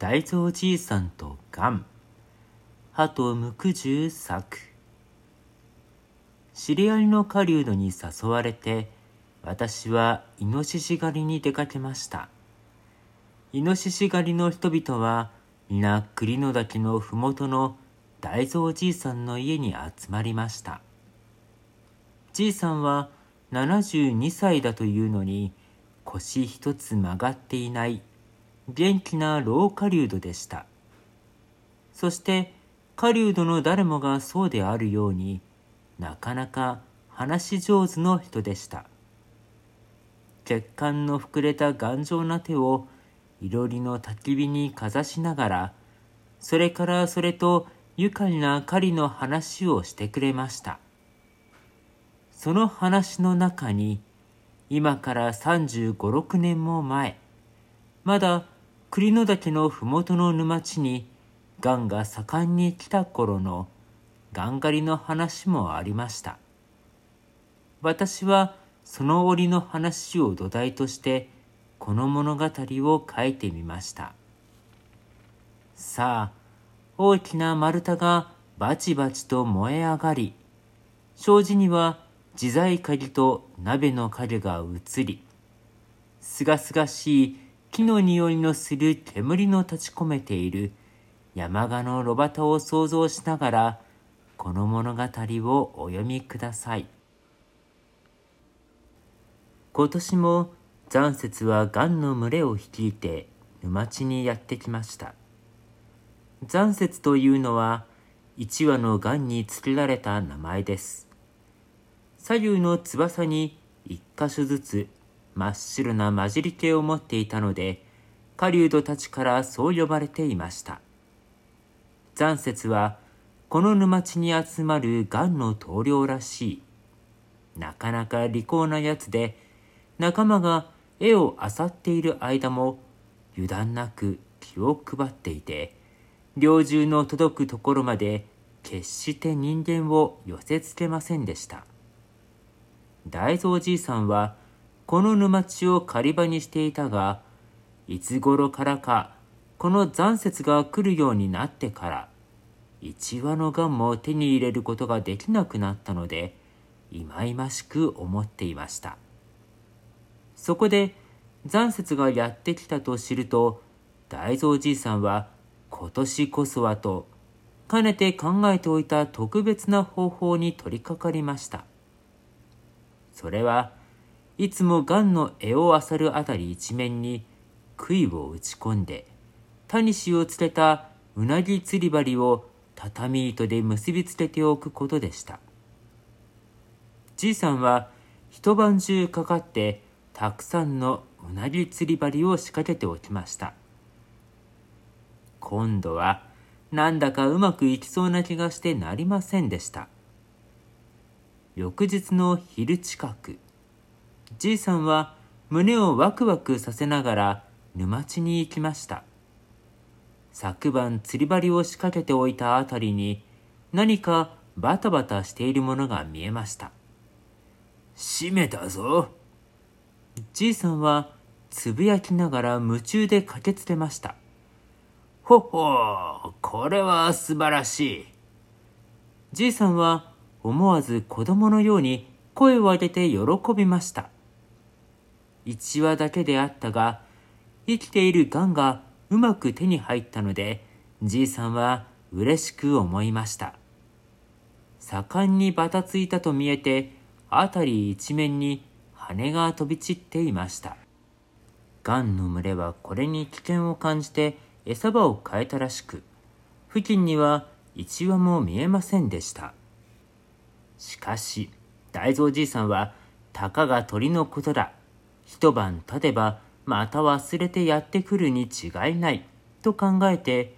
大蔵じいさんとガン歯とむくじゅう作。知り合いの狩人に誘われて私はイノシシ狩りに出かけました。イノシシ狩りの人々は皆栗の岳の麓の大蔵じいさんの家に集まりました。じいさんは72歳だというのに腰一つ曲がっていない。元気な老狩人でした。そして狩人の誰もがそうであるようになかなか話し上手の人でした。血管の膨れた頑丈な手をいろりの焚き火にかざしながらそれからそれと愉快な狩りの話をしてくれました。その話の中に今から35、6年も前まだ栗の岳の麓の沼地にがんが盛んに来た頃のがん狩りの話もありました。私はその折の話を土台としてこの物語を書いてみました。さあ、大きな丸太がバチバチと燃え上がり、障子には自在鍵と鍋の影が映り、すがすがしい木の匂いのする煙の立ち込めている山鹿の炉端を想像しながら、この物語をお読みください。今年も残雪は癌の群れを率いて沼地にやってきました。残雪というのは一羽の癌につけられた名前です。左右の翼に一箇所ずつ真っ白な混じり気を持っていたので、狩人たちからそう呼ばれていました。残雪は、この沼地に集まる癌の棟梁らしい。なかなか利口なやつで、仲間が絵を漁っている間も、油断なく気を配っていて、猟銃の届くところまで決して人間を寄せつけませんでした。大蔵じいさんはこの沼地を狩り場にしていたが、いつ頃からか、この残雪が来るようになってから、一羽のガンも手に入れることができなくなったので、いまいましく思っていました。そこで、残雪がやってきたと知ると、大蔵じいさんは、今年こそはと、かねて考えておいた特別な方法に取り掛かりました。それはいつもガンの柄を漁るあたり一面に杭を打ち込んで、タニシをつけたうなぎ釣り針を畳糸で結びつけておくことでした。じいさんは一晩中かかってたくさんのうなぎ釣り針を仕掛けておきました。今度はなんだかうまくいきそうな気がしてなりませんでした。翌日の昼近く、じいさんは胸をワクワクさせながら沼地に行きました。昨晩釣り針を仕掛けておいたあたりに何かバタバタしているものが見えました。閉めたぞ。じいさんはつぶやきながら夢中で駆けつけました。ほっほう、これは素晴らしい。じいさんは思わず子供のように声を上げて喜びました。一話だけであったが、生きているガンがうまく手に入ったので、じいさんは嬉しく思いました。盛んにばたついたと見えて、辺り一面に羽が飛び散っていました。ガンの群れはこれに危険を感じて餌場を変えたらしく、付近には一羽も見えませんでした。しかし、大蔵じいさんは、たかが鳥のことだ。一晩経てば、また忘れてやってくるに違いない。と考えて、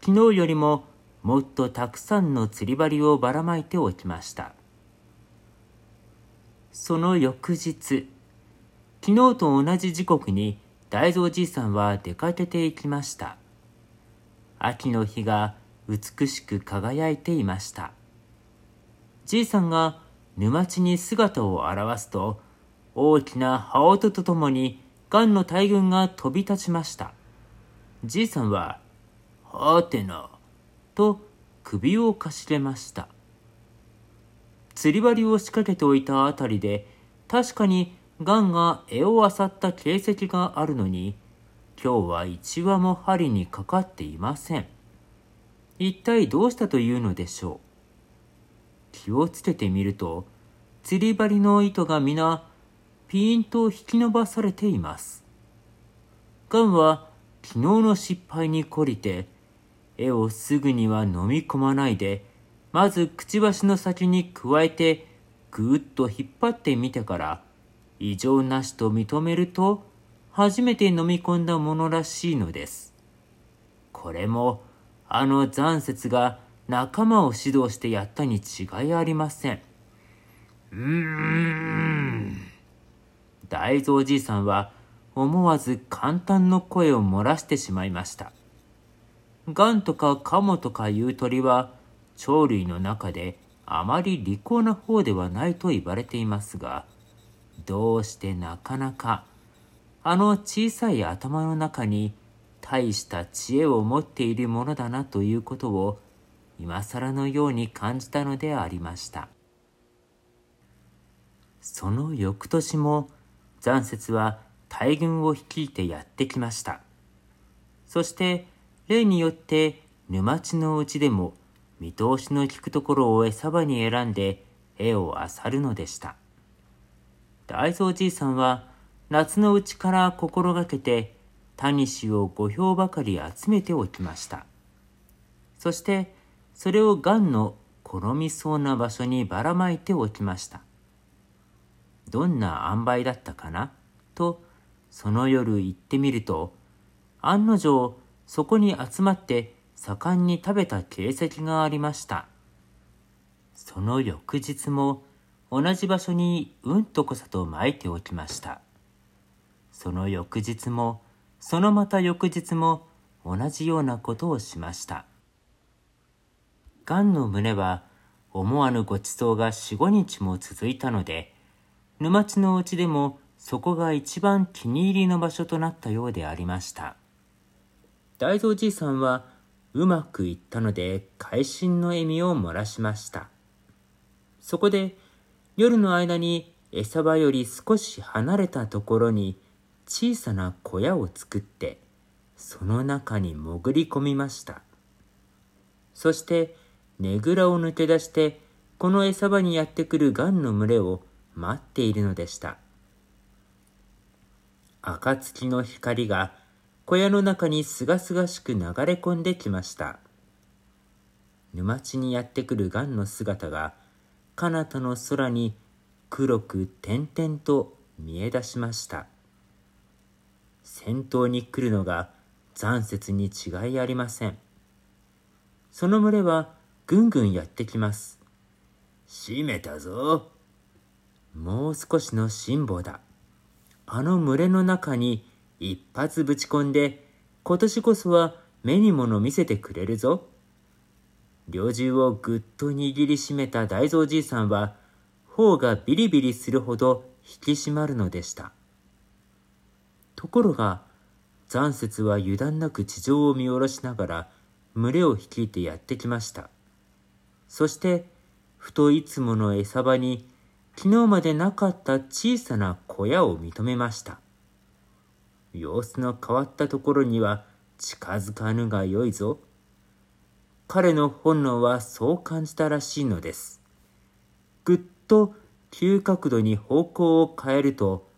昨日よりももっとたくさんの釣り針をばらまいておきました。その翌日、昨日と同じ時刻に大蔵じいさんは出かけていきました。秋の日が美しく輝いていました。じいさんが沼地に姿を現すと、大きな羽音とともに、ガンの大群が飛び立ちました。じいさんははてな。と首をかしげました。釣り針を仕掛けておいたあたりで、確かにガンが柄を漁った形跡があるのに、今日は一羽も針にかかっていません。一体どうしたというのでしょう。気をつけてみると、釣り針の糸が皆、ピーンと引き伸ばされています。ガンは昨日の失敗に懲りて、絵をすぐには飲み込まないで、まずくちばしの先に加えて、ぐーっと引っ張ってみてから、異常なしと認めると、初めて飲み込んだものらしいのです。これも、あの残雪が仲間を指導してやったに違いありません。うーん。大蔵じいさんは思わず簡単の声を漏らしてしまいました。ガンとかカモとかいう鳥は鳥類の中であまり利口な方ではないと言われていますが、どうしてなかなかあの小さい頭の中に大した知恵を持っているものだなということを今更のように感じたのでありましたその翌年も残雪は大軍を率いてやってきましたそして例によって沼地のうちでも見通しの利くところを餌場に選んで絵を漁るのでした大蔵じいさんは夏のうちから心がけてタニシを5票ばかり集めておきました。そしてそれをガンの転みそうな場所にばらまいておきました。どんな塩梅だったかな？とその夜行ってみると案の定そこに集まって盛んに食べた形跡がありました。その翌日も同じ場所にうんとこさと撒いておきました。その翌日もそのまた翌日も同じようなことをしましたがんの胸は思わぬごちそうが四五日も続いたので沼地のうちでもそこが一番気に入りの場所となったようでありました。大蔵じいさんはうまくいったので会心の笑みを漏らしました。そこで夜の間に餌場より少し離れたところに小さな小屋を作ってその中に潜り込みました。そしてねぐらを抜け出してこの餌場にやってくるガンの群れを待っているのでした暁の光が小屋の中にすがすがしく流れ込んできました沼地にやってくるガンの姿が彼方の空に黒く点々と見え出しました先頭に来るのが残雪に違いありません。その群れはぐんぐんやってきます。閉めたぞ。もう少しの辛抱だ。あの群れの中に一発ぶち込んで、今年こそは目に物見せてくれるぞ。猟銃をぐっと握りしめた大蔵じいさんは、頬がビリビリするほど引き締まるのでした。ところが残雪は油断なく地上を見下ろしながら群れを率いてやってきましたそしてふといつもの餌場に昨日までなかった小さな小屋を認めました。様子の変わったところには近づかぬがよいぞ。彼の本能はそう感じたらしいのです。ぐっと急角度に方向を変えると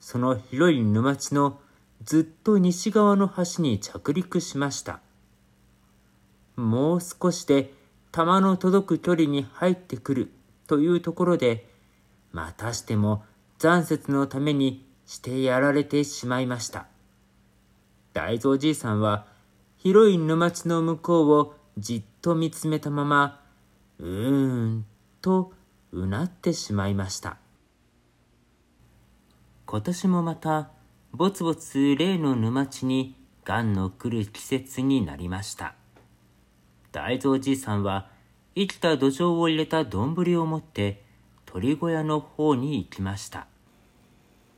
その広い沼地のずっと西側の端に着陸しました。もう少しで弾の届く距離に入ってくるというところで、またしても残雪のためにしてやられてしまいました。大蔵じいさんは広い沼地の向こうをじっと見つめたまま、うーんとうなってしまいました。今年もまたぼつぼつ例の沼地にがんの来る季節になりました大蔵じいさんは生きた土壌を入れた丼を持って鳥小屋の方に行きました。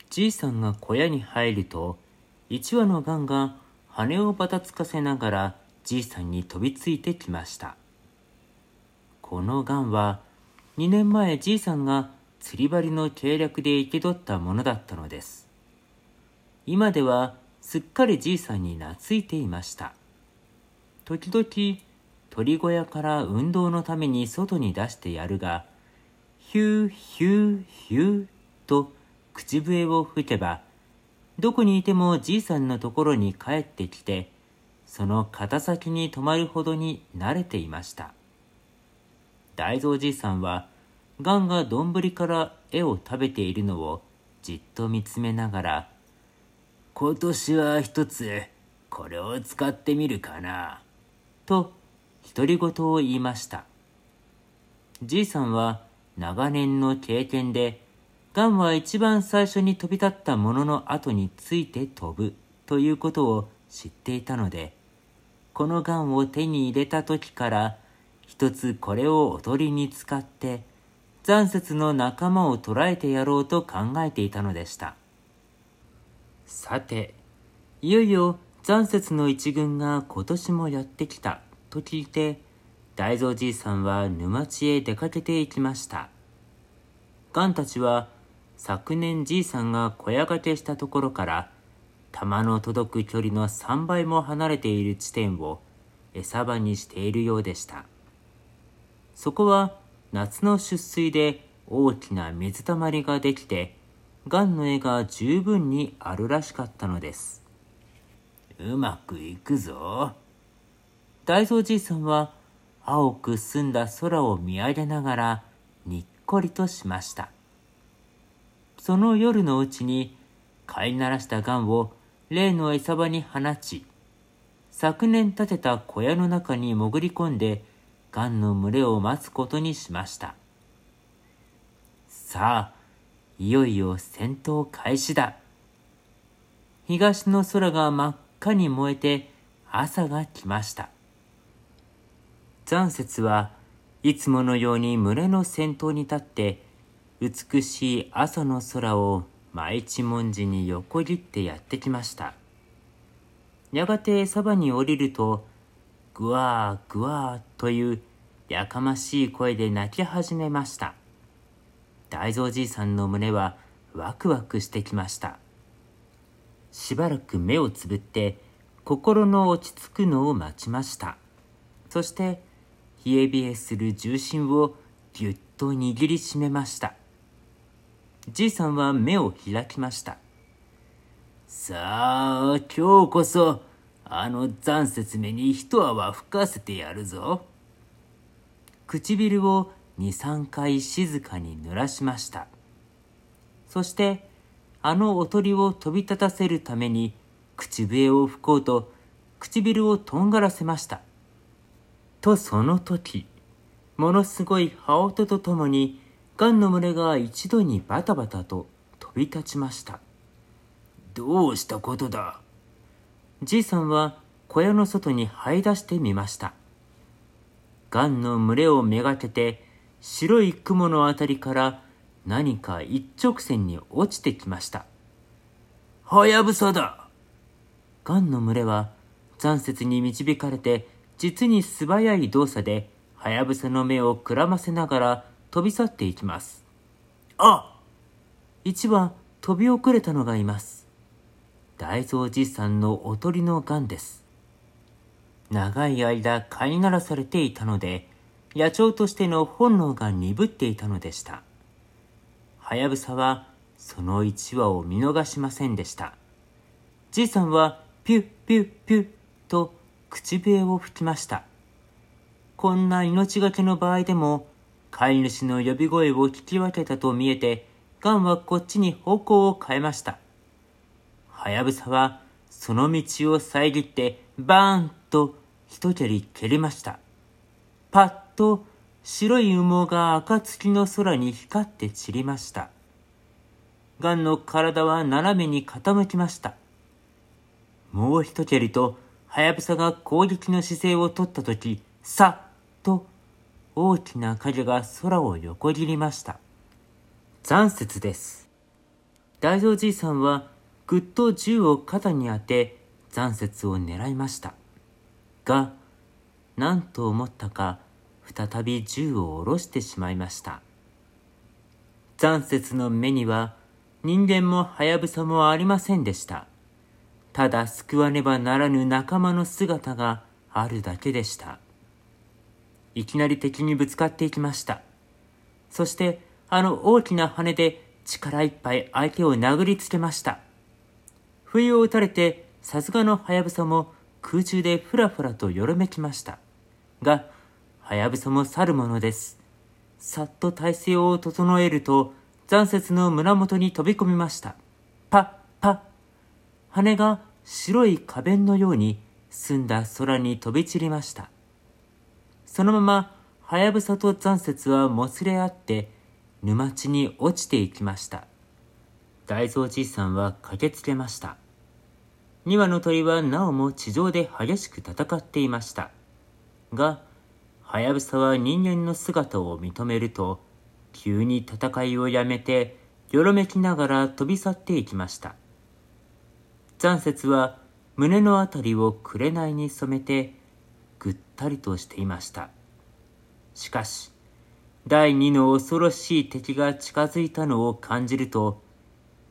じいさんが小屋に入ると一羽のガンが羽をばたつかせながらじいさんに飛びついてきました。このがんは2年前じいさんが釣り針の計略で生け取ったものだったのです。今ではすっかりじいさんに懐いていました。時々鳥小屋から運動のために外に出してやるがヒューヒューヒューと口笛を吹けばどこにいてもじいさんのところに帰ってきてその肩先に止まるほどに慣れていました。大蔵じいさんはガンが丼から絵を食べているのをじっと見つめながら「今年は一つこれを使ってみるかな」と独り言を言いました。じいさんは長年の経験でガンは一番最初に飛び立ったものの後について飛ぶということを知っていたのでこのガンを手に入れた時から一つこれを踊りに使って残雪の仲間を捕らえてやろうと考えていたのでした。さていよいよ残雪の一軍が今年もやってきたと聞いて大蔵じいさんは沼地へ出かけていきました。ガンたちは昨年じいさんが小屋掛けしたところから弾の届く距離の3倍も離れている地点を餌場にしているようでした。そこは夏の出水で大きな水たまりができてガンの絵が十分にあるらしかったのです。うまくいくぞ。大蔵じいさんは青く澄んだ空を見上げながらにっこりとしました。その夜のうちに飼いならしたガンを例の餌場に放ち昨年建てた小屋の中に潜り込んでガンの群れを待つことにしました。さあいよいよ戦闘開始だ。東の空が真っ赤に燃えて朝が来ました。残雪はいつものように群れの先頭に立って美しい朝の空を毎一文字に横切ってやってきました。やがてそばに降りるとぐわーぐわーというやかましい声で泣き始めました。大蔵じいさんの胸はワクワクしてきました。しばらく目をつぶって心の落ち着くのを待ちました。そして冷え冷えする重心をぎゅっと握りしめました。じいさんは目を開きました。さあ今日こそあの残雪目に一泡吹かせてやるぞ。唇を23回静かに濡らしました。そしてあのおとりを飛び立たせるために口笛を吹こうと唇をとんがらせました。とその時ものすごい羽音とともにガンの群れが一度にバタバタと飛び立ちました。どうしたことだ？じいさんは小屋の外に這い出してみました。ガンの群れをめがけて白い雲のあたりから何か一直線に落ちてきました。はやぶさだ！ガンの群れは残雪に導かれて実に素早い動作で、はやぶさの目をくらませながら飛び去っていきます。あ一羽飛び遅れたのがいます。大蔵寺さんのおとりの癌です。長い間飼いならされていたので、野鳥としての本能が鈍っていたのでした。はやぶさはその一羽を見逃しませんでした。じいさんはピュッピュッピュッと口笛を吹きました。こんな命がけの場合でも、飼い主の呼び声を聞き分けたと見えて、ガンはこっちに方向を変えました。はやぶさは、その道を遮って、バーンと一蹴り蹴りました。パッと白い羽毛が暁の空に光って散りました。ガンの体は斜めに傾きました。もう一蹴りとはやぶさが攻撃の姿勢をとったとき、さっと大きな影が空を横切りました。残雪です。大蔵じいさんはぐっと銃を肩に当て残雪を狙いました。が、何と思ったか、再び銃を下ろしてしまいました。残雪の目には、人間もはやぶさもありませんでした。ただ救わねばならぬ仲間の姿があるだけでした。いきなり敵にぶつかっていきました。そしてあの大きな羽で力いっぱい相手を殴りつけました。不意を打たれてさすがのハヤブサも空中でふらふらとよろめきました。が、ハヤブサも去るものです。さっと体勢を整えると、残雪の胸元に飛び込みました。パッ。羽が白い花弁のように澄んだ空に飛び散りました。そのまま、はやぶさと残雪はもつれ合って、沼地に落ちていきました。大蔵じいさんは駆けつけました。2羽の鳥はなおも地上で激しく戦っていました。が、はやぶさは人間の姿を認めると、急に戦いをやめて、よろめきながら飛び去っていきました。残雪は胸のあたりを紅に染めて、ぐったりとしていました。しかし、第二の恐ろしい敵が近づいたのを感じると、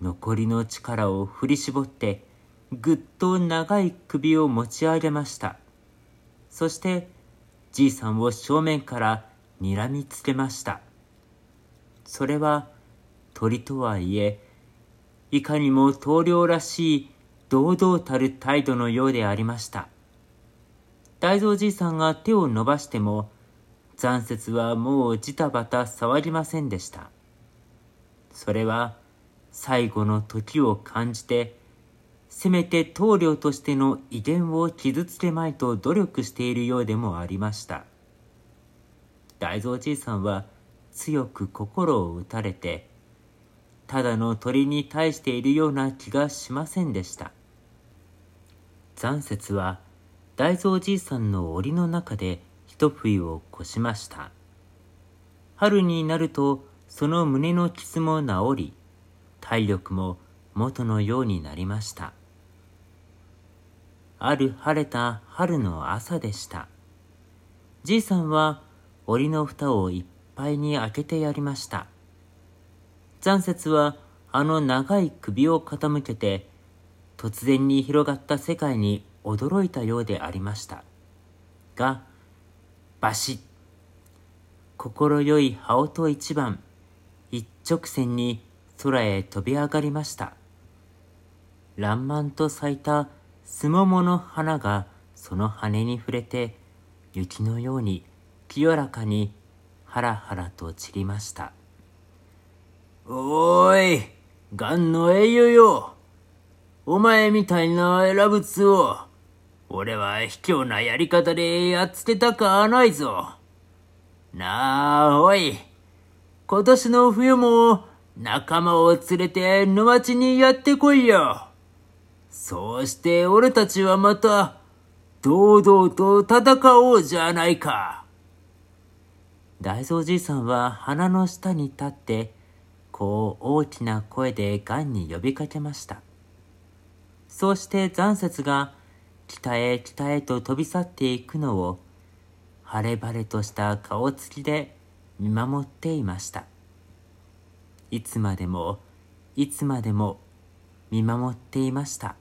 残りの力を振り絞って、ぐっと長い首を持ち上げました。そして、じいさんを正面から睨みつけました。それは鳥とはいえ、いかにも棟梁らしい堂々たる態度のようでありました。大蔵じいさんが手を伸ばしても、残雪はもうジタバタ騒ぎませんでした。それは最後の時を感じて、せめて棟梁としての威厳を傷つけまいと努力しているようでもありました。大蔵じいさんは強く心を打たれて、ただの鳥に対しているような気がしませんでした。残雪は大蔵じいさんの檻の中で一冬を越しました。春になるとその胸の傷も治り、体力も元のようになりました。ある晴れた春の朝でした。じいさんは檻の蓋をいっぱいに開けてやりました。残雪はあの長い首を傾けて、突然に広がった世界に驚いたようでありました。が、バシッ。心よい羽音一番、一直線に空へ飛び上がりました。爛漫と咲いたすももの花がその羽に触れて、雪のように清らかにハラハラと散りました。おーい、ガンの英雄よ。お前みたいな選物を、俺は卑怯なやり方でやっつけたかないぞ。なあ、おい。今年の冬も仲間を連れて沼地にやってこいよ。そうして俺たちはまた、堂々と戦おうじゃないか。大蔵じいさんは鼻の下に立って、こう大きな声でガンに呼びかけました。そうして残雪が北へ北へと飛び去っていくのを、晴れ晴れとした顔つきで見守っていました。いつまでも、いつまでも見守っていました。